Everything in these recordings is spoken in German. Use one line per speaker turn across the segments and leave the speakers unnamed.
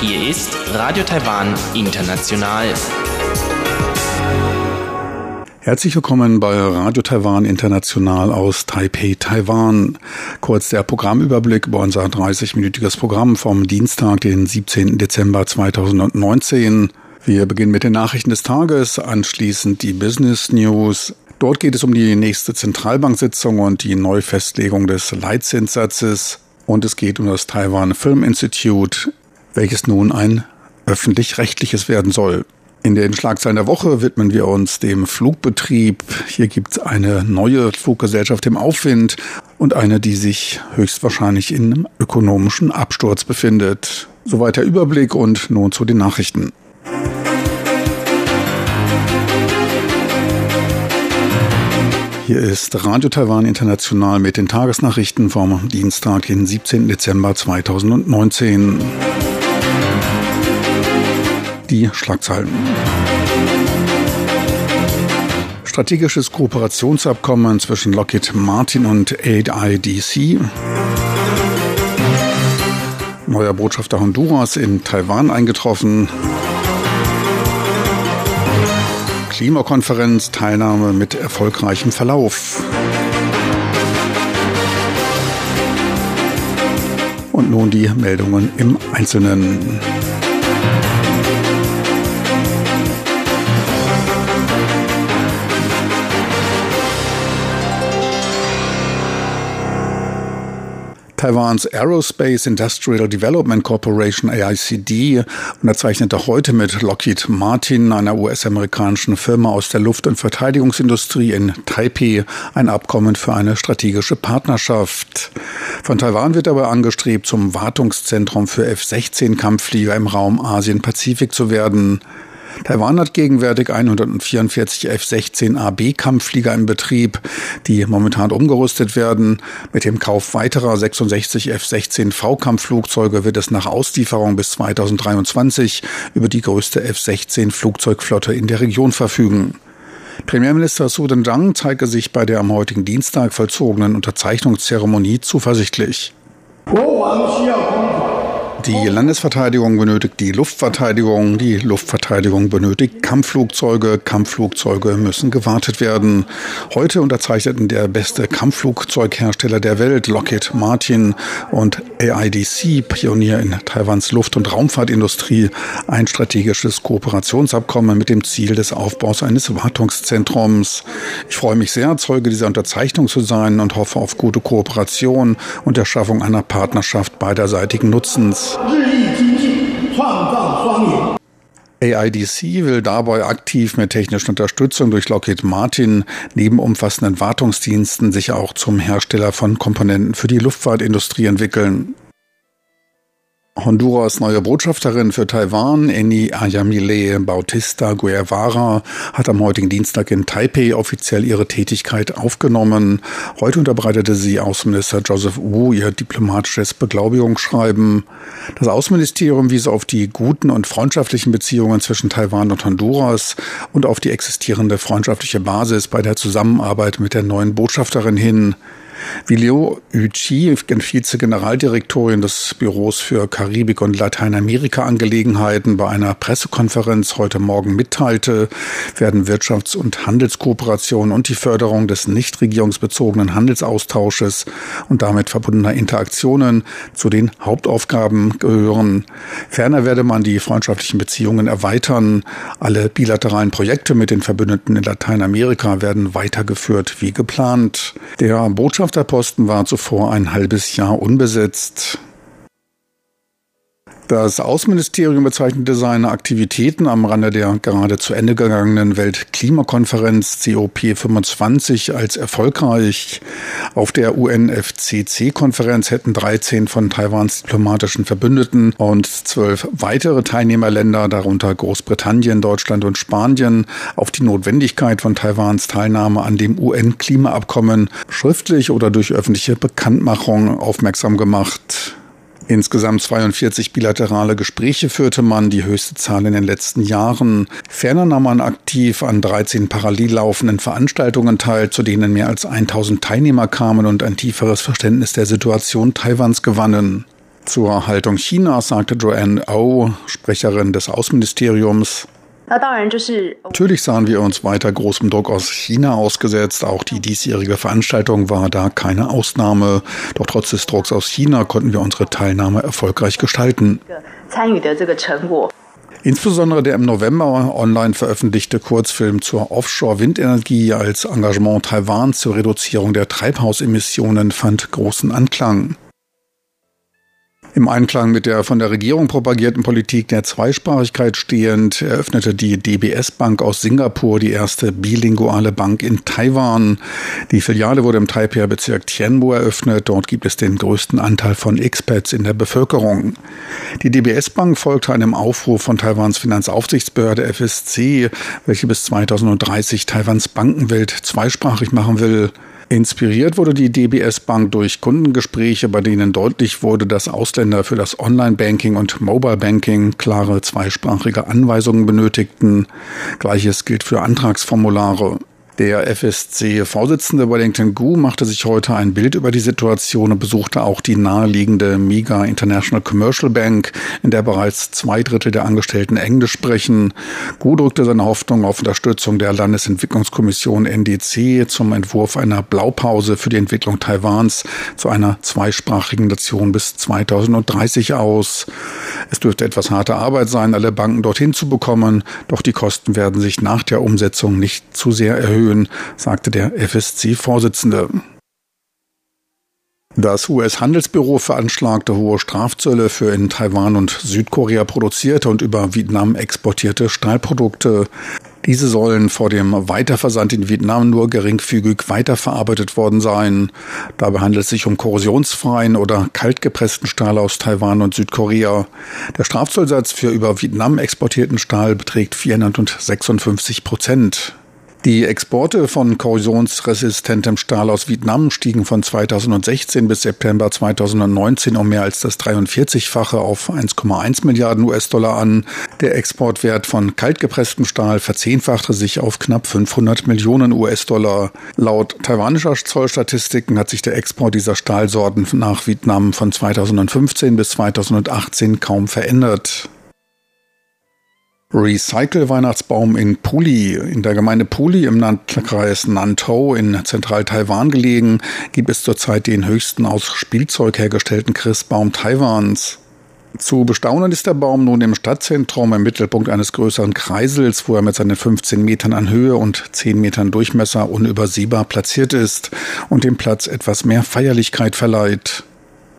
Hier ist Radio Taiwan International.
Herzlich willkommen bei Radio Taiwan International aus Taipei, Taiwan. Kurz der Programmüberblick über unser 30-minütiges Programm vom Dienstag, den 17. Dezember 2019. Wir beginnen mit den Nachrichten des Tages, anschließend die Business News. Dort geht es um die nächste Zentralbanksitzung und die Neufestlegung des Leitzinssatzes. Und es geht um das Taiwan Film Institute, welches nun ein öffentlich-rechtliches werden soll. In den Schlagzeilen der Woche widmen wir uns dem Flugbetrieb. Hier gibt es eine neue Fluggesellschaft im Aufwind und eine, die sich höchstwahrscheinlich in einem ökonomischen Absturz befindet. Soweit der Überblick und nun zu den Nachrichten. Hier ist Radio Taiwan International mit den Tagesnachrichten vom Dienstag, den 17. Dezember 2019 die Schlagzeilen. Strategisches Kooperationsabkommen zwischen Lockheed Martin und AIDC. Neuer Botschafter Honduras in Taiwan eingetroffen. Klimakonferenz, Teilnahme mit erfolgreichem Verlauf. Und nun die Meldungen im Einzelnen. Taiwans Aerospace Industrial Development Corporation AICD unterzeichnete heute mit Lockheed Martin, einer US-amerikanischen Firma aus der Luft- und Verteidigungsindustrie in Taipei, ein Abkommen für eine strategische Partnerschaft. Von Taiwan wird dabei angestrebt, zum Wartungszentrum für F-16-Kampfflieger im Raum Asien-Pazifik zu werden. Taiwan hat gegenwärtig 144 F-16AB Kampfflieger im Betrieb, die momentan umgerüstet werden. Mit dem Kauf weiterer 66 F-16V Kampfflugzeuge wird es nach Auslieferung bis 2023 über die größte F-16 Flugzeugflotte in der Region verfügen. Premierminister Su Zhang zeigte sich bei der am heutigen Dienstag vollzogenen Unterzeichnungszeremonie zuversichtlich. Die Landesverteidigung benötigt die Luftverteidigung, die Luftverteidigung benötigt Kampfflugzeuge, Kampfflugzeuge müssen gewartet werden. Heute unterzeichneten der beste Kampfflugzeughersteller der Welt, Lockheed Martin und AIDC, Pionier in Taiwans Luft- und Raumfahrtindustrie, ein strategisches Kooperationsabkommen mit dem Ziel des Aufbaus eines Wartungszentrums. Ich freue mich sehr, Zeuge dieser Unterzeichnung zu sein und hoffe auf gute Kooperation und der Schaffung einer Partnerschaft beiderseitigen Nutzens. AIDC will dabei aktiv mit technischer Unterstützung durch Lockheed Martin neben umfassenden Wartungsdiensten sich auch zum Hersteller von Komponenten für die Luftfahrtindustrie entwickeln. Honduras neue Botschafterin für Taiwan, Eni Ayamile Bautista Guevara, hat am heutigen Dienstag in Taipei offiziell ihre Tätigkeit aufgenommen. Heute unterbreitete sie Außenminister Joseph Wu ihr diplomatisches Beglaubigungsschreiben. Das Außenministerium wies auf die guten und freundschaftlichen Beziehungen zwischen Taiwan und Honduras und auf die existierende freundschaftliche Basis bei der Zusammenarbeit mit der neuen Botschafterin hin. Wie Liu Yuqi, Vize-Generaldirektorin des Büros für Karibik- und Lateinamerika-Angelegenheiten, bei einer Pressekonferenz heute Morgen mitteilte, werden Wirtschafts- und Handelskooperation und die Förderung des nicht regierungsbezogenen Handelsaustausches und damit verbundener Interaktionen zu den Hauptaufgaben gehören. Ferner werde man die freundschaftlichen Beziehungen erweitern. Alle bilateralen Projekte mit den Verbündeten in Lateinamerika werden weitergeführt wie geplant. Der Botschafter Botschafterposten war zuvor ein halbes Jahr unbesetzt. Das Außenministerium bezeichnete seine Aktivitäten am Rande der gerade zu Ende gegangenen Weltklimakonferenz COP25 als erfolgreich. Auf der UNFCC-Konferenz hätten 13 von Taiwans diplomatischen Verbündeten und zwölf weitere Teilnehmerländer, darunter Großbritannien, Deutschland und Spanien, auf die Notwendigkeit von Taiwans Teilnahme an dem UN-Klimaabkommen schriftlich oder durch öffentliche Bekanntmachung aufmerksam gemacht. Insgesamt 42 bilaterale Gespräche führte man, die höchste Zahl in den letzten Jahren. Ferner nahm man aktiv an 13 parallel laufenden Veranstaltungen teil, zu denen mehr als 1000 Teilnehmer kamen und ein tieferes Verständnis der Situation Taiwans gewannen. Zur Haltung Chinas sagte Joanne O, Sprecherin des Außenministeriums, Natürlich sahen wir uns weiter großem Druck aus China ausgesetzt. Auch die diesjährige Veranstaltung war da keine Ausnahme. Doch trotz des Drucks aus China konnten wir unsere Teilnahme erfolgreich gestalten. Insbesondere der im November online veröffentlichte Kurzfilm zur Offshore-Windenergie als Engagement Taiwans zur Reduzierung der Treibhausemissionen fand großen Anklang. Im Einklang mit der von der Regierung propagierten Politik der Zweisprachigkeit stehend eröffnete die DBS Bank aus Singapur die erste bilinguale Bank in Taiwan. Die Filiale wurde im Taipei-Bezirk Tianmu eröffnet. Dort gibt es den größten Anteil von Expats in der Bevölkerung. Die DBS Bank folgte einem Aufruf von Taiwans Finanzaufsichtsbehörde FSC, welche bis 2030 Taiwans Bankenwelt zweisprachig machen will. Inspiriert wurde die DBS Bank durch Kundengespräche, bei denen deutlich wurde, dass Ausländer für das Online-Banking und Mobile-Banking klare zweisprachige Anweisungen benötigten. Gleiches gilt für Antragsformulare. Der FSC-Vorsitzende Wellington Gu machte sich heute ein Bild über die Situation und besuchte auch die naheliegende MIGA International Commercial Bank, in der bereits zwei Drittel der Angestellten Englisch sprechen. Gu drückte seine Hoffnung auf Unterstützung der Landesentwicklungskommission NDC zum Entwurf einer Blaupause für die Entwicklung Taiwans zu einer zweisprachigen Nation bis 2030 aus. Es dürfte etwas harte Arbeit sein, alle Banken dorthin zu bekommen, doch die Kosten werden sich nach der Umsetzung nicht zu sehr erhöhen erhöhen, sagte der FSC-Vorsitzende. Das US-Handelsbüro veranschlagte hohe Strafzölle für in Taiwan und Südkorea produzierte und über Vietnam exportierte Stahlprodukte. Diese sollen vor dem Weiterversand in Vietnam nur geringfügig weiterverarbeitet worden sein. Dabei handelt es sich um korrosionsfreien oder kaltgepressten Stahl aus Taiwan und Südkorea. Der Strafzollsatz für über Vietnam exportierten Stahl beträgt 456 Prozent. Die Exporte von korrosionsresistentem Stahl aus Vietnam stiegen von 2016 bis September 2019 um mehr als das 43-fache auf 1,1 Milliarden US-Dollar an. Der Exportwert von kaltgepresstem Stahl verzehnfachte sich auf knapp 500 Millionen US-Dollar. Laut taiwanischer Zollstatistiken hat sich der Export dieser Stahlsorten nach Vietnam von 2015 bis 2018 kaum verändert. Recycle-Weihnachtsbaum in Puli. In der Gemeinde Puli im Landkreis Nantou in Zentral-Taiwan gelegen, gibt es zurzeit den höchsten aus Spielzeug hergestellten Christbaum Taiwans. Zu bestaunen ist der Baum nun im Stadtzentrum im Mittelpunkt eines größeren Kreisels, wo er mit seinen 15 Metern an Höhe und 10 Metern Durchmesser unübersehbar platziert ist und dem Platz etwas mehr Feierlichkeit verleiht.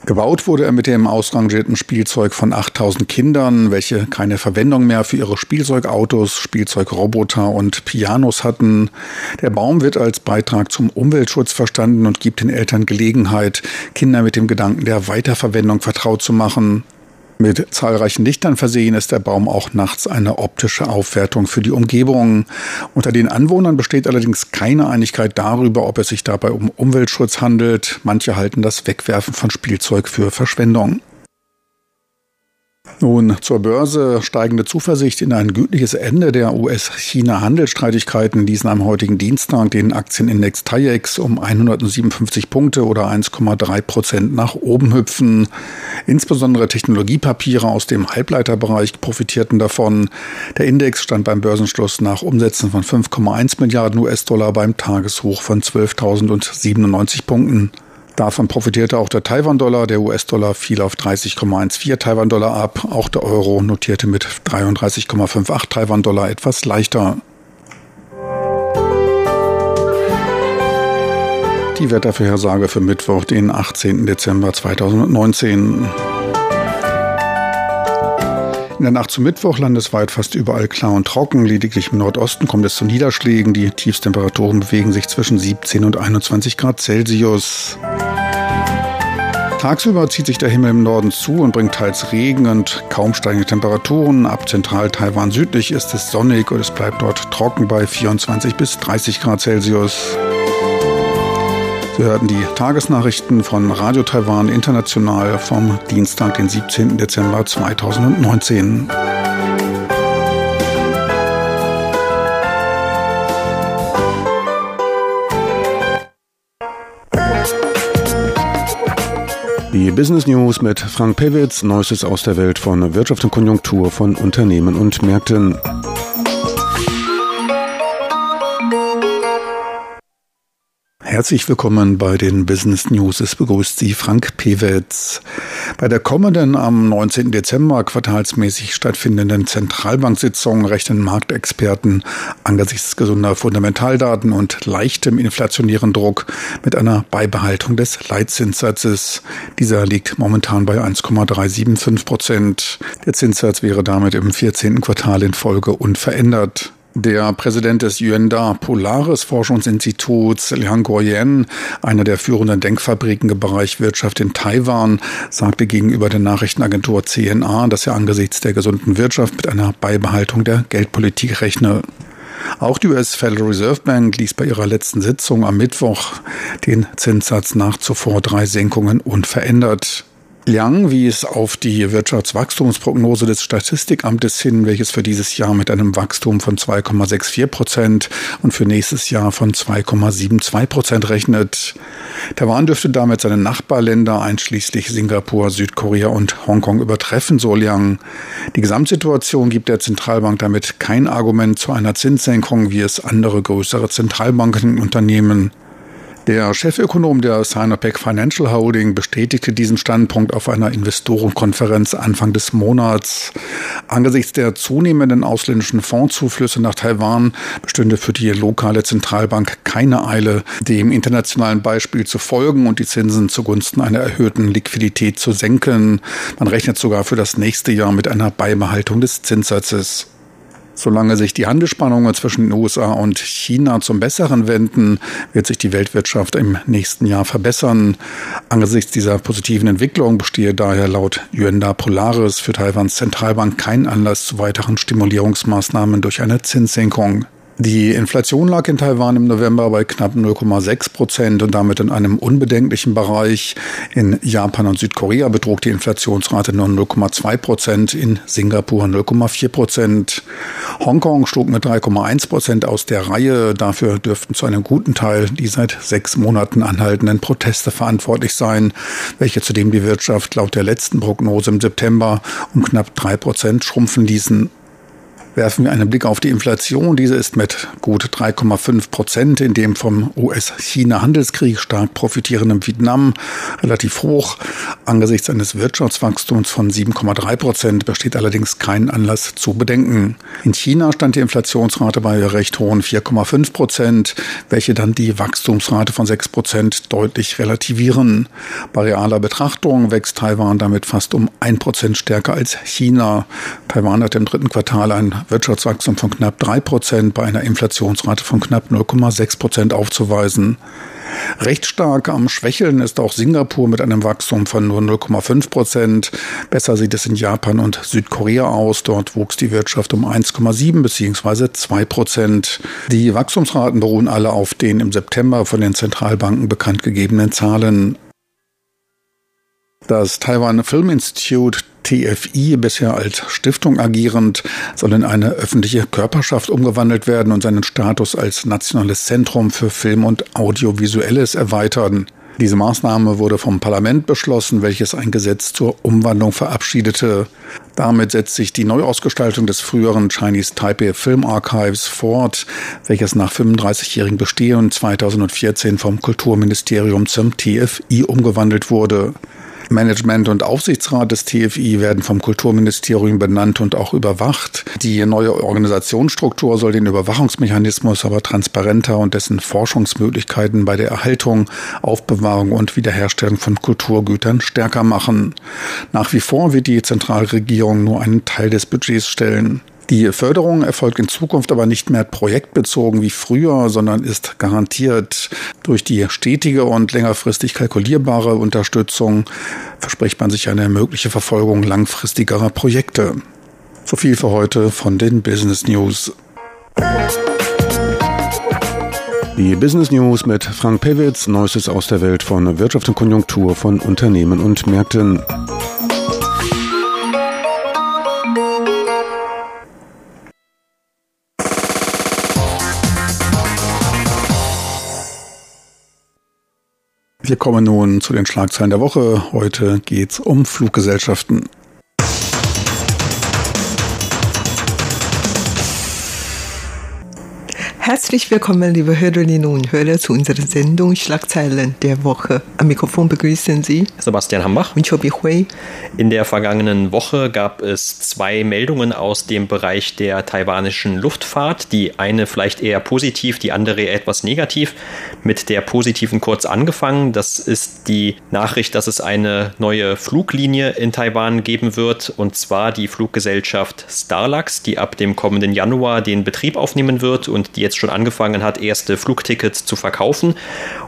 Gebaut wurde er mit dem ausrangierten Spielzeug von 8000 Kindern, welche keine Verwendung mehr für ihre Spielzeugautos, Spielzeugroboter und Pianos hatten. Der Baum wird als Beitrag zum Umweltschutz verstanden und gibt den Eltern Gelegenheit, Kinder mit dem Gedanken der Weiterverwendung vertraut zu machen. Mit zahlreichen Lichtern versehen ist der Baum auch nachts eine optische Aufwertung für die Umgebung. Unter den Anwohnern besteht allerdings keine Einigkeit darüber, ob es sich dabei um Umweltschutz handelt. Manche halten das Wegwerfen von Spielzeug für Verschwendung. Nun zur Börse. Steigende Zuversicht in ein gütliches Ende der US-China-Handelsstreitigkeiten ließen am heutigen Dienstag den Aktienindex TAIEX um 157 Punkte oder 1,3 Prozent nach oben hüpfen. Insbesondere Technologiepapiere aus dem Halbleiterbereich profitierten davon. Der Index stand beim Börsenschluss nach Umsätzen von 5,1 Milliarden US-Dollar beim Tageshoch von 12.097 Punkten. Davon profitierte auch der Taiwan-Dollar. Der US-Dollar fiel auf 30,14 Taiwan-Dollar ab. Auch der Euro notierte mit 33,58 Taiwan-Dollar etwas leichter. Die Wettervorhersage für Mittwoch, den 18. Dezember 2019. In der Nacht zum Mittwoch landesweit fast überall klar und trocken. Lediglich im Nordosten kommt es zu Niederschlägen. Die Tiefstemperaturen bewegen sich zwischen 17 und 21 Grad Celsius. Tagsüber zieht sich der Himmel im Norden zu und bringt teils Regen und kaum steigende Temperaturen. Ab Zentral-Taiwan südlich ist es sonnig und es bleibt dort trocken bei 24 bis 30 Grad Celsius. Sie hörten die Tagesnachrichten von Radio Taiwan International vom Dienstag, den 17. Dezember 2019. Die Business News mit Frank Pewitz, Neuestes aus der Welt von Wirtschaft und Konjunktur von Unternehmen und Märkten. Herzlich willkommen bei den Business News. Es begrüßt Sie Frank Pewitz. Bei der kommenden am 19. Dezember quartalsmäßig stattfindenden Zentralbanksitzung rechnen Marktexperten angesichts gesunder Fundamentaldaten und leichtem inflationären Druck mit einer Beibehaltung des Leitzinssatzes. Dieser liegt momentan bei 1,375 Prozent. Der Zinssatz wäre damit im 14. Quartal in Folge unverändert. Der Präsident des Yuanda Polaris Forschungsinstituts, Liang Guoyen, einer der führenden Denkfabriken im Bereich Wirtschaft in Taiwan, sagte gegenüber der Nachrichtenagentur CNA, dass er angesichts der gesunden Wirtschaft mit einer Beibehaltung der Geldpolitik rechne. Auch die US Federal Reserve Bank ließ bei ihrer letzten Sitzung am Mittwoch den Zinssatz nach zuvor drei Senkungen unverändert. Liang wies auf die Wirtschaftswachstumsprognose des Statistikamtes hin, welches für dieses Jahr mit einem Wachstum von 2,64 Prozent und für nächstes Jahr von 2,72 Prozent rechnet. Taiwan dürfte damit seine Nachbarländer einschließlich Singapur, Südkorea und Hongkong übertreffen, so Liang. Die Gesamtsituation gibt der Zentralbank damit kein Argument zu einer Zinssenkung, wie es andere größere Zentralbanken unternehmen. Der Chefökonom der Sinopec Financial Holding bestätigte diesen Standpunkt auf einer Investorenkonferenz Anfang des Monats. Angesichts der zunehmenden ausländischen Fondszuflüsse nach Taiwan bestünde für die lokale Zentralbank keine Eile, dem internationalen Beispiel zu folgen und die Zinsen zugunsten einer erhöhten Liquidität zu senken. Man rechnet sogar für das nächste Jahr mit einer Beibehaltung des Zinssatzes. Solange sich die Handelsspannungen zwischen den USA und China zum Besseren wenden, wird sich die Weltwirtschaft im nächsten Jahr verbessern. Angesichts dieser positiven Entwicklung bestehe daher laut Yuanda Polaris für Taiwans Zentralbank kein Anlass zu weiteren Stimulierungsmaßnahmen durch eine Zinssenkung. Die Inflation lag in Taiwan im November bei knapp 0,6 Prozent und damit in einem unbedenklichen Bereich. In Japan und Südkorea betrug die Inflationsrate nur 0,2 Prozent, in Singapur 0,4 Prozent. Hongkong schlug mit 3,1 Prozent aus der Reihe. Dafür dürften zu einem guten Teil die seit sechs Monaten anhaltenden Proteste verantwortlich sein, welche zudem die Wirtschaft laut der letzten Prognose im September um knapp drei Prozent schrumpfen ließen. Werfen wir einen Blick auf die Inflation. Diese ist mit gut 3,5 Prozent in dem vom US-China-Handelskrieg stark profitierenden Vietnam relativ hoch. Angesichts eines Wirtschaftswachstums von 7,3 Prozent besteht allerdings kein Anlass zu bedenken. In China stand die Inflationsrate bei recht hohen 4,5 Prozent, welche dann die Wachstumsrate von 6 Prozent deutlich relativieren. Bei realer Betrachtung wächst Taiwan damit fast um 1 Prozent stärker als China. Taiwan hat im dritten Quartal ein Wirtschaftswachstum von knapp drei Prozent bei einer Inflationsrate von knapp 0,6 Prozent aufzuweisen. Recht stark am Schwächeln ist auch Singapur mit einem Wachstum von nur 0,5 Prozent. Besser sieht es in Japan und Südkorea aus. Dort wuchs die Wirtschaft um 1,7 bzw. 2 Prozent. Die Wachstumsraten beruhen alle auf den im September von den Zentralbanken bekannt gegebenen Zahlen. Das Taiwan Film Institute TFI, bisher als Stiftung agierend, soll in eine öffentliche Körperschaft umgewandelt werden und seinen Status als nationales Zentrum für Film und Audiovisuelles erweitern. Diese Maßnahme wurde vom Parlament beschlossen, welches ein Gesetz zur Umwandlung verabschiedete. Damit setzt sich die Neuausgestaltung des früheren Chinese Taipei Film Archives fort, welches nach 35-jährigem Bestehen 2014 vom Kulturministerium zum TFI umgewandelt wurde. Management und Aufsichtsrat des TFI werden vom Kulturministerium benannt und auch überwacht. Die neue Organisationsstruktur soll den Überwachungsmechanismus aber transparenter und dessen Forschungsmöglichkeiten bei der Erhaltung, Aufbewahrung und Wiederherstellung von Kulturgütern stärker machen. Nach wie vor wird die Zentralregierung nur einen Teil des Budgets stellen. Die Förderung erfolgt in Zukunft aber nicht mehr projektbezogen wie früher, sondern ist garantiert durch die stetige und längerfristig kalkulierbare Unterstützung verspricht man sich eine mögliche Verfolgung langfristigerer Projekte. So viel für heute von den Business News. Die Business News mit Frank Pewitz, Neuestes aus der Welt von Wirtschaft und Konjunktur von Unternehmen und Märkten. Wir kommen nun zu den Schlagzeilen der Woche. Heute geht es um Fluggesellschaften.
Herzlich willkommen, liebe Hörerinnen und Hörer, zu unserer Sendung Schlagzeilen der Woche. Am Mikrofon begrüßen Sie
Sebastian Hambach
und Chobi Hui.
In der vergangenen Woche gab es zwei Meldungen aus dem Bereich der taiwanischen Luftfahrt. Die eine vielleicht eher positiv, die andere etwas negativ. Mit der positiven kurz angefangen. Das ist die Nachricht, dass es eine neue Fluglinie in Taiwan geben wird, und zwar die Fluggesellschaft Starlux, die ab dem kommenden Januar den Betrieb aufnehmen wird und die jetzt jetzt schon angefangen hat, erste Flugtickets zu verkaufen.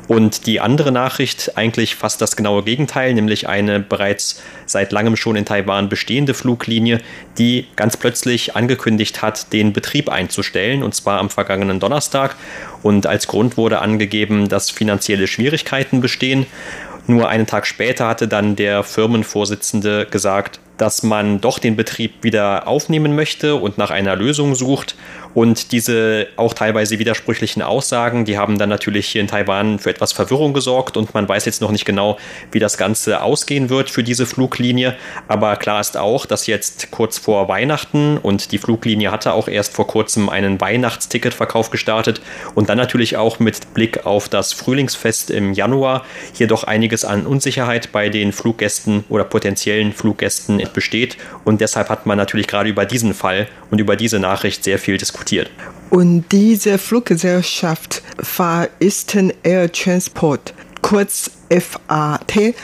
Und die andere Nachricht eigentlich fast das genaue Gegenteil, nämlich eine bereits seit langem schon in Taiwan bestehende Fluglinie, die ganz plötzlich angekündigt hat, den Betrieb einzustellen, und zwar am vergangenen Donnerstag. Und als Grund wurde angegeben, dass finanzielle Schwierigkeiten bestehen. Nur einen Tag später hatte dann der Firmenvorsitzende gesagt, dass man doch den Betrieb wieder aufnehmen möchte und nach einer Lösung sucht. Und diese auch teilweise widersprüchlichen Aussagen, die haben dann natürlich hier in Taiwan für etwas Verwirrung gesorgt und man weiß jetzt noch nicht genau, wie das Ganze ausgehen wird für diese Fluglinie. Aber klar ist auch, dass jetzt kurz vor Weihnachten und die Fluglinie hatte auch erst vor kurzem einen Weihnachtsticketverkauf gestartet und dann natürlich auch mit Blick auf das Frühlingsfest im Januar hier doch einiges an Unsicherheit bei den Fluggästen oder potenziellen Fluggästen besteht. Und deshalb hat man natürlich gerade über diesen Fall und über diese Nachricht sehr viel diskutiert.
Und diese Fluggesellschaft Far Eastern Air Transport, kurz FAT,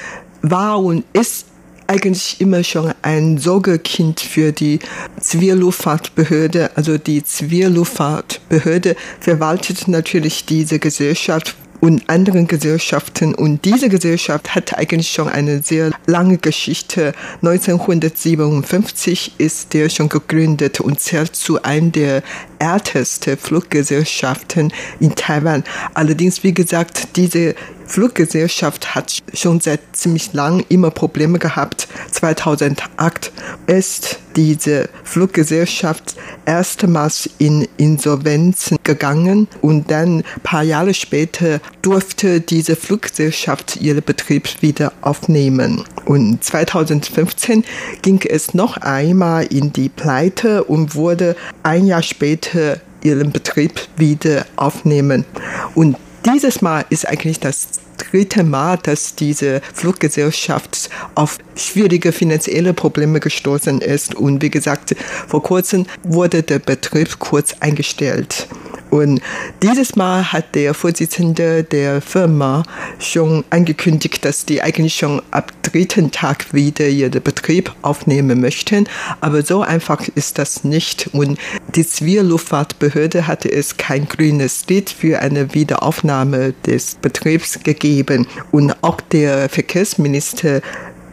war und ist eigentlich immer schon ein Sorgekind für die Zivilluftfahrtbehörde. Also die Zivilluftfahrtbehörde verwaltet natürlich diese Gesellschaft und anderen Gesellschaften. Und diese Gesellschaft hat eigentlich schon eine sehr lange Geschichte. 1957 ist der schon gegründet und zählt zu einer der ältesten Fluggesellschaften in Taiwan. Allerdings, wie gesagt, diese Fluggesellschaft hat schon seit ziemlich lang immer Probleme gehabt. 2008 ist diese Fluggesellschaft erstmals in Insolvenz gegangen und dann ein paar Jahre später durfte diese Fluggesellschaft ihren Betrieb wieder aufnehmen. Und 2015 ging es noch einmal in die Pleite und wurde ein Jahr später ihren Betrieb wieder aufnehmen. Und dieses Mal ist eigentlich das dritte Mal, dass diese Fluggesellschaft auf schwierige finanzielle Probleme gestoßen ist. Und wie gesagt, vor kurzem wurde der Betrieb kurz eingestellt. Und dieses Mal hat der Vorsitzende der Firma schon angekündigt, dass die eigentlich schon ab dritten Tag wieder ihren Betrieb aufnehmen möchten. Aber so einfach ist das nicht. Und die Zivilluftfahrtbehörde hatte es kein grünes Licht für eine Wiederaufnahme des Betriebs gegeben. Und auch der Verkehrsminister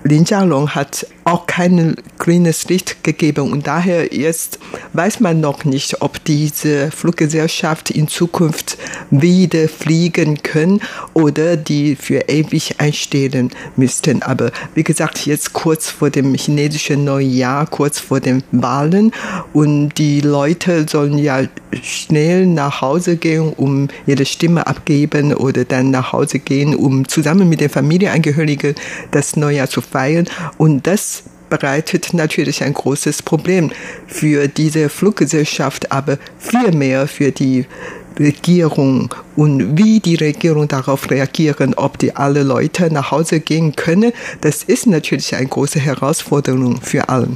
Lin Jialong hat auch kein grünes Licht gegeben. Und daher jetzt weiß man noch nicht, ob diese Fluggesellschaft in Zukunft wieder fliegen können oder die für ewig einstellen müssten. Aber wie gesagt, jetzt kurz vor dem chinesischen Neujahr, kurz vor den Wahlen. Und die Leute sollen ja schnell nach Hause gehen, um ihre Stimme abgeben oder dann nach Hause gehen, um zusammen mit den Familienangehörigen das Neujahr zu feiern. Und das bereitet natürlich ein großes Problem für diese Fluggesellschaft, aber viel mehr für die Regierung und wie die Regierung darauf reagieren, ob die alle Leute nach Hause gehen können, das ist natürlich eine große Herausforderung für alle.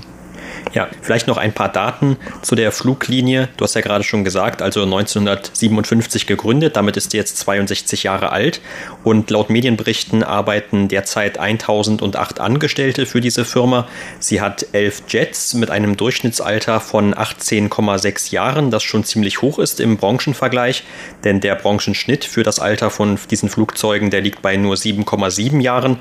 Ja, vielleicht noch ein paar Daten zu der Fluglinie. Du hast ja gerade schon gesagt, also 1957 gegründet, damit ist sie jetzt 62 Jahre alt und laut Medienberichten arbeiten derzeit 1008 Angestellte für diese Firma. Sie hat elf Jets mit einem Durchschnittsalter von 18,6 Jahren, das schon ziemlich hoch ist im Branchenvergleich, denn der Branchenschnitt für das Alter von diesen Flugzeugen, der liegt bei nur 7,7 Jahren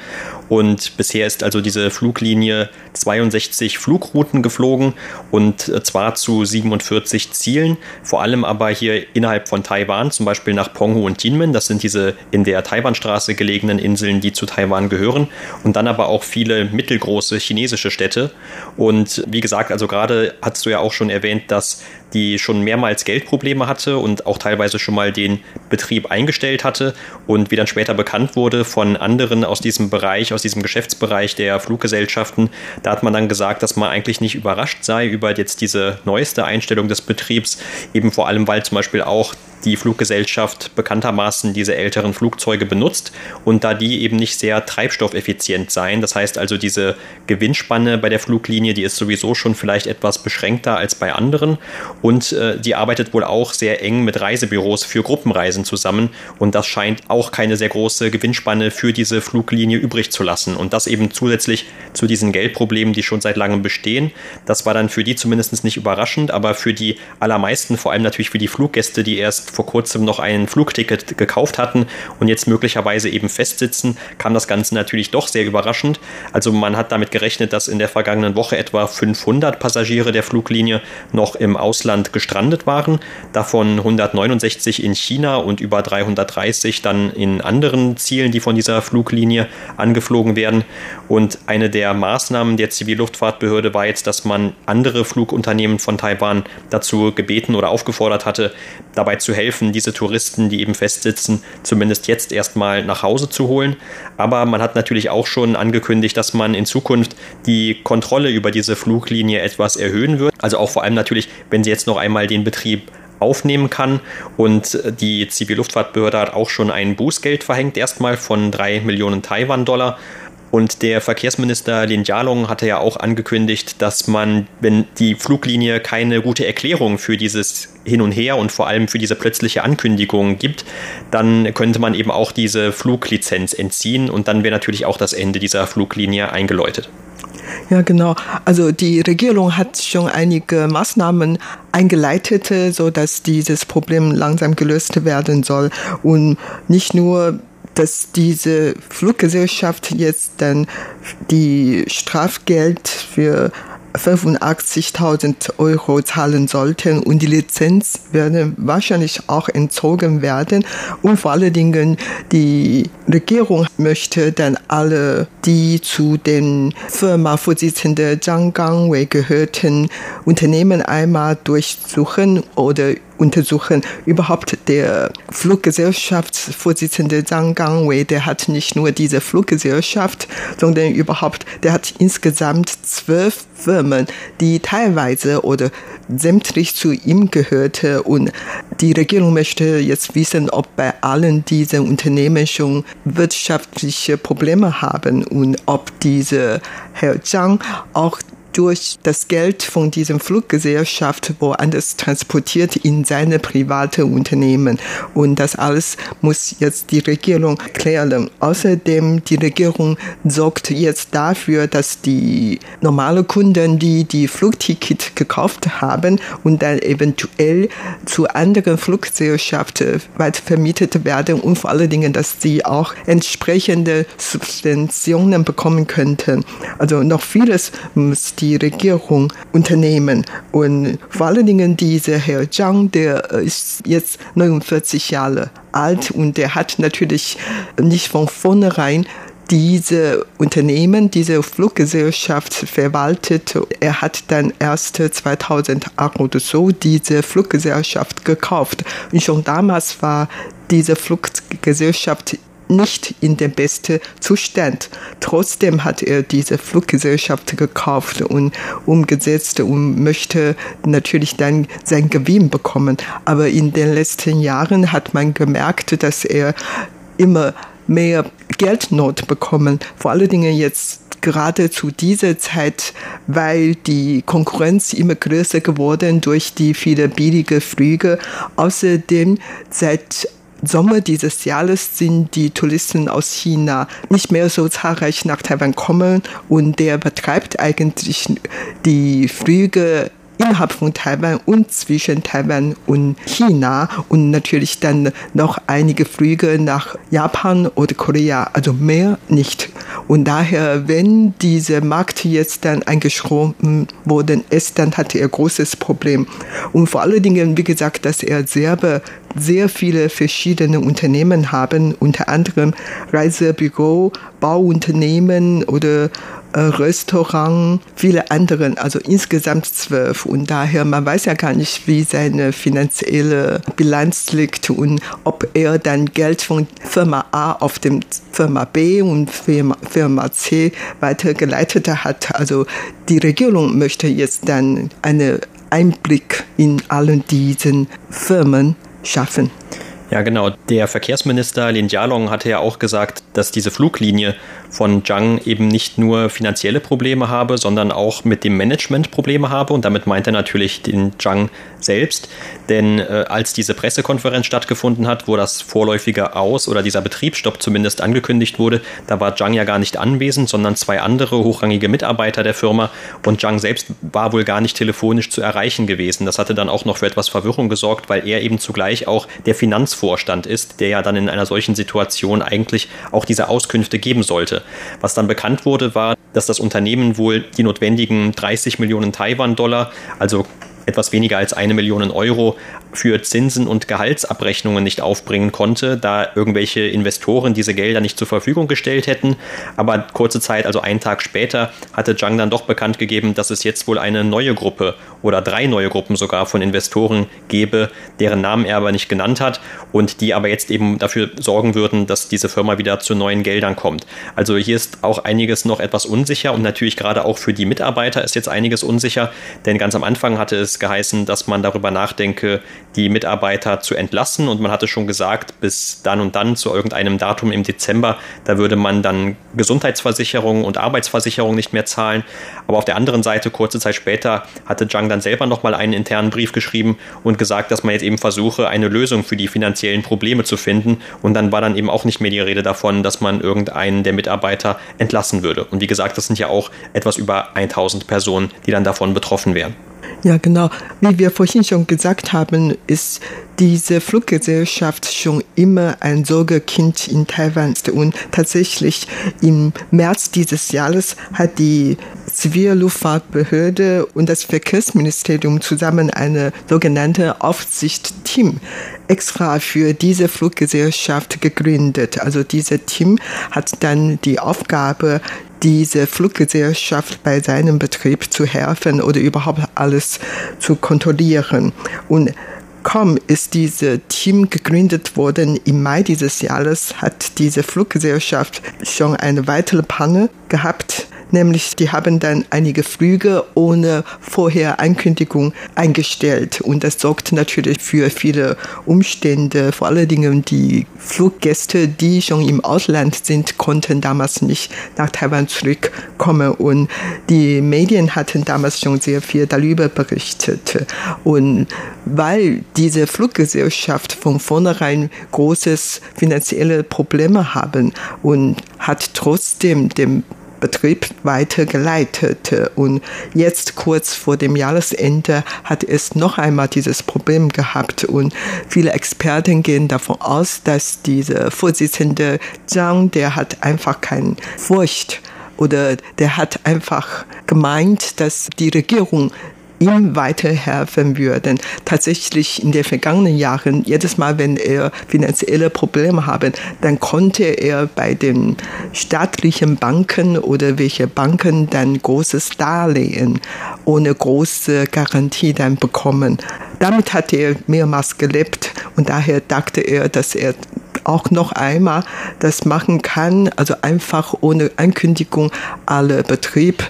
und bisher ist also diese Fluglinie 62 Flugrouten Routen geflogen und äh, zwar zu 47 Zielen, vor allem aber hier innerhalb von Taiwan, zum Beispiel nach Penghu und Jinmen. Das sind diese in der Taiwanstraße gelegenen Inseln, die zu Taiwan gehören. Und dann aber auch viele mittelgroße chinesische Städte. Und wie gesagt, also gerade hast du ja auch schon erwähnt, dass die schon mehrmals Geldprobleme hatte und auch teilweise schon mal den Betrieb eingestellt hatte und wie dann später bekannt wurde von anderen aus diesem Bereich, aus diesem Geschäftsbereich der Fluggesellschaften, da hat man dann gesagt, dass man eigentlich nicht überrascht sei über jetzt diese neueste Einstellung des Betriebs, eben vor allem weil zum Beispiel auch die Fluggesellschaft bekanntermaßen diese älteren Flugzeuge benutzt und da die eben nicht sehr treibstoffeffizient seien. Das heißt also, diese Gewinnspanne bei der Fluglinie, die ist sowieso schon vielleicht etwas beschränkter als bei anderen und äh, die arbeitet wohl auch sehr eng mit Reisebüros für Gruppenreisen zusammen und das scheint auch keine sehr große Gewinnspanne für diese Fluglinie übrig zu lassen und das eben zusätzlich zu diesen Geldproblemen, die schon seit langem bestehen. Das war dann für die zumindest nicht überraschend, aber für die allermeisten, vor allem natürlich für die Fluggäste, die erst vor kurzem noch ein Flugticket gekauft hatten und jetzt möglicherweise eben festsitzen, kam das Ganze natürlich doch sehr überraschend. Also man hat damit gerechnet, dass in der vergangenen Woche etwa 500 Passagiere der Fluglinie noch im Ausland gestrandet waren, davon 169 in China und über 330 dann in anderen Zielen, die von dieser Fluglinie angeflogen werden. Und eine der Maßnahmen der Zivilluftfahrtbehörde war jetzt, dass man andere Flugunternehmen von Taiwan dazu gebeten oder aufgefordert hatte, dabei zu helfen, helfen, diese Touristen, die eben festsitzen, zumindest jetzt erstmal nach Hause zu holen. Aber man hat natürlich auch schon angekündigt, dass man in Zukunft die Kontrolle über diese Fluglinie etwas erhöhen wird. Also auch vor allem natürlich, wenn sie jetzt noch einmal den Betrieb aufnehmen kann. Und die Zivilluftfahrtbehörde hat auch schon ein Bußgeld verhängt, erstmal von drei Millionen Taiwan-Dollar. Und der Verkehrsminister Lin Jialong hatte ja auch angekündigt, dass man, wenn die Fluglinie keine gute Erklärung für dieses Hin und Her und vor allem für diese plötzliche Ankündigung gibt, dann könnte man eben auch diese Fluglizenz entziehen und dann wäre natürlich auch das Ende dieser Fluglinie eingeläutet.
Ja, genau. Also die Regierung hat schon einige Maßnahmen eingeleitet, so dass dieses Problem langsam gelöst werden soll und nicht nur dass diese Fluggesellschaft jetzt dann die Strafgeld für 85.000 Euro zahlen sollten und die Lizenz werden wahrscheinlich auch entzogen werden. Und vor allen Dingen die Regierung möchte dann alle, die zu den Firma-Vorsitzenden Zhang Gangwei gehörten, Unternehmen einmal durchsuchen oder untersuchen. Überhaupt der Fluggesellschaftsvorsitzende Zhang Gangwei, der hat nicht nur diese Fluggesellschaft, sondern überhaupt, der hat insgesamt zwölf Firmen, die teilweise oder sämtlich zu ihm gehörte. Und die Regierung möchte jetzt wissen, ob bei allen diesen Unternehmen schon wirtschaftliche Probleme haben und ob diese Herr Zhang auch durch das Geld von diesem Fluggesellschaft woanders transportiert in seine private Unternehmen. Und das alles muss jetzt die Regierung klären. Außerdem, die Regierung sorgt jetzt dafür, dass die normale Kunden, die die Flugticket gekauft haben und dann eventuell zu anderen Fluggesellschaften weitervermietet werden und vor allen Dingen, dass sie auch entsprechende Subventionen bekommen könnten. Also noch vieles muss die Regierung unternehmen. Und vor allen Dingen dieser Herr Zhang, der ist jetzt 49 Jahre alt und der hat natürlich nicht von vornherein diese Unternehmen, diese Fluggesellschaft verwaltet. Er hat dann erst 2008 oder so diese Fluggesellschaft gekauft. Und schon damals war diese Fluggesellschaft nicht in dem besten Zustand. Trotzdem hat er diese Fluggesellschaft gekauft und umgesetzt und möchte natürlich dann sein Gewinn bekommen. Aber in den letzten Jahren hat man gemerkt, dass er immer mehr Geldnot bekommen. Vor allen Dingen jetzt gerade zu dieser Zeit, weil die Konkurrenz immer größer geworden durch die viele billige Flüge. Außerdem seit Sommer dieses Jahres sind die Touristen aus China nicht mehr so zahlreich nach Taiwan kommen und der betreibt eigentlich die Flüge innerhalb von Taiwan und zwischen Taiwan und China und natürlich dann noch einige Flüge nach Japan oder Korea, also mehr nicht. Und daher, wenn dieser Markt jetzt dann eingeschränkt worden ist, dann hatte er großes Problem. Und vor allen Dingen, wie gesagt, dass er selber sehr viele verschiedene Unternehmen haben, unter anderem Reisebüro, Bauunternehmen oder äh, Restaurant, viele andere, also insgesamt zwölf. Und daher, man weiß ja gar nicht, wie seine finanzielle Bilanz liegt und ob er dann Geld von Firma A auf dem Firma B und Firma, Firma C weitergeleitet hat. Also die Regierung möchte jetzt dann einen Einblick in allen diesen Firmen schaffen.
Ja, genau. Der Verkehrsminister Lin Jialong hatte ja auch gesagt, dass diese Fluglinie von Zhang eben nicht nur finanzielle Probleme habe, sondern auch mit dem Management Probleme habe. Und damit meint er natürlich den Zhang selbst. Denn äh, als diese Pressekonferenz stattgefunden hat, wo das vorläufige Aus- oder dieser Betriebsstopp zumindest angekündigt wurde, da war Zhang ja gar nicht anwesend, sondern zwei andere hochrangige Mitarbeiter der Firma. Und Zhang selbst war wohl gar nicht telefonisch zu erreichen gewesen. Das hatte dann auch noch für etwas Verwirrung gesorgt, weil er eben zugleich auch der Finanzvorstand ist, der ja dann in einer solchen Situation eigentlich auch diese Auskünfte geben sollte. Was dann bekannt wurde, war, dass das Unternehmen wohl die notwendigen 30 Millionen Taiwan-Dollar, also etwas weniger als eine Million Euro für Zinsen und Gehaltsabrechnungen nicht aufbringen konnte, da irgendwelche Investoren diese Gelder nicht zur Verfügung gestellt hätten. Aber kurze Zeit, also einen Tag später, hatte Zhang dann doch bekannt gegeben, dass es jetzt wohl eine neue Gruppe oder drei neue Gruppen sogar von Investoren gäbe, deren Namen er aber nicht genannt hat und die aber jetzt eben dafür sorgen würden, dass diese Firma wieder zu neuen Geldern kommt. Also hier ist auch einiges noch etwas unsicher und natürlich gerade auch für die Mitarbeiter ist jetzt einiges unsicher, denn ganz am Anfang hatte es geheißen, dass man darüber nachdenke, die Mitarbeiter zu entlassen. Und man hatte schon gesagt, bis dann und dann zu irgendeinem Datum im Dezember, da würde man dann Gesundheitsversicherung und Arbeitsversicherung nicht mehr zahlen. Aber auf der anderen Seite, kurze Zeit später, hatte Zhang dann selber nochmal einen internen Brief geschrieben und gesagt, dass man jetzt eben versuche, eine Lösung für die finanziellen Probleme zu finden. Und dann war dann eben auch nicht mehr die Rede davon, dass man irgendeinen der Mitarbeiter entlassen würde. Und wie gesagt, das sind ja auch etwas über 1000 Personen, die dann davon betroffen wären.
Ja, genau. Wie wir vorhin schon gesagt haben, ist diese Fluggesellschaft schon immer ein Sorgekind in Taiwan. Und tatsächlich im März dieses Jahres hat die Zivilluftfahrtbehörde und das Verkehrsministerium zusammen eine sogenannte Aufsichtsteam extra für diese Fluggesellschaft gegründet. Also dieses Team hat dann die Aufgabe, diese Fluggesellschaft bei seinem Betrieb zu helfen oder überhaupt alles zu kontrollieren. Und kaum ist dieses Team gegründet worden, im Mai dieses Jahres hat diese Fluggesellschaft schon eine weitere Panne gehabt nämlich die haben dann einige Flüge ohne vorher Ankündigung eingestellt. Und das sorgt natürlich für viele Umstände, vor allen Dingen die Fluggäste, die schon im Ausland sind, konnten damals nicht nach Taiwan zurückkommen. Und die Medien hatten damals schon sehr viel darüber berichtet. Und weil diese Fluggesellschaft von vornherein großes finanzielle Probleme haben und hat trotzdem dem Betrieb weitergeleitet. Und jetzt kurz vor dem Jahresende hat es noch einmal dieses Problem gehabt. Und viele Experten gehen davon aus, dass dieser Vorsitzende Zhang, der hat einfach keine Furcht oder der hat einfach gemeint, dass die Regierung ihm weiterhelfen würden. Tatsächlich in den vergangenen Jahren, jedes Mal, wenn er finanzielle Probleme habe, dann konnte er bei den staatlichen Banken oder welche Banken dann großes Darlehen ohne große Garantie dann bekommen. Damit hat er mehrmals gelebt und daher dachte er, dass er auch noch einmal das machen kann, also einfach ohne Ankündigung alle Betrieb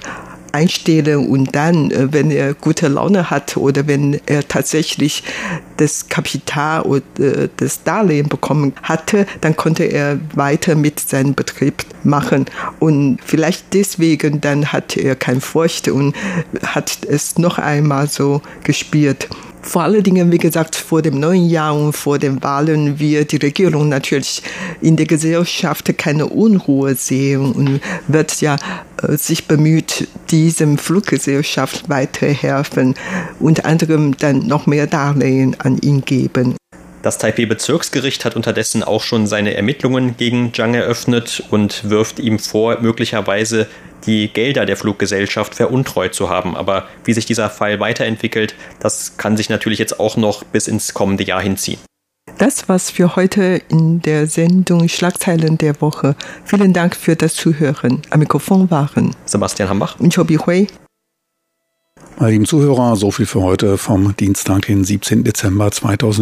einstellen und dann, äh, wenn er gute Laune hat oder wenn er tatsächlich das Kapital oder äh, das Darlehen bekommen hatte, dann konnte er weiter mit seinem Betrieb machen. Und vielleicht deswegen dann hat er keine Furcht und hat es noch einmal so gespielt vor allen Dingen, wie gesagt, vor dem neuen Jahr und vor den Wahlen wird die Regierung natürlich in der Gesellschaft keine Unruhe sehen und wird ja äh, sich diesem Fluggesellschaft weiterhelfen, unter anderem dann noch mehr Darlehen an ihn geben.
Das Taipei-Bezirksgericht hat unterdessen auch schon seine Ermittlungen gegen Zhang eröffnet und wirft ihm vor, möglicherweise die Gelder der Fluggesellschaft veruntreut zu haben. Aber wie sich dieser Fall weiterentwickelt, das kann sich natürlich jetzt auch noch bis ins kommende Jahr hinziehen.
Das war's für heute in der Sendung Schlagzeilen der Woche. Vielen Dank für das Zuhören. Am Mikrofon waren
Sebastian Hambach
und Chobi Hui.
Meine lieben Zuhörer, so viel für heute vom Dienstag, den 17. Dezember 2019.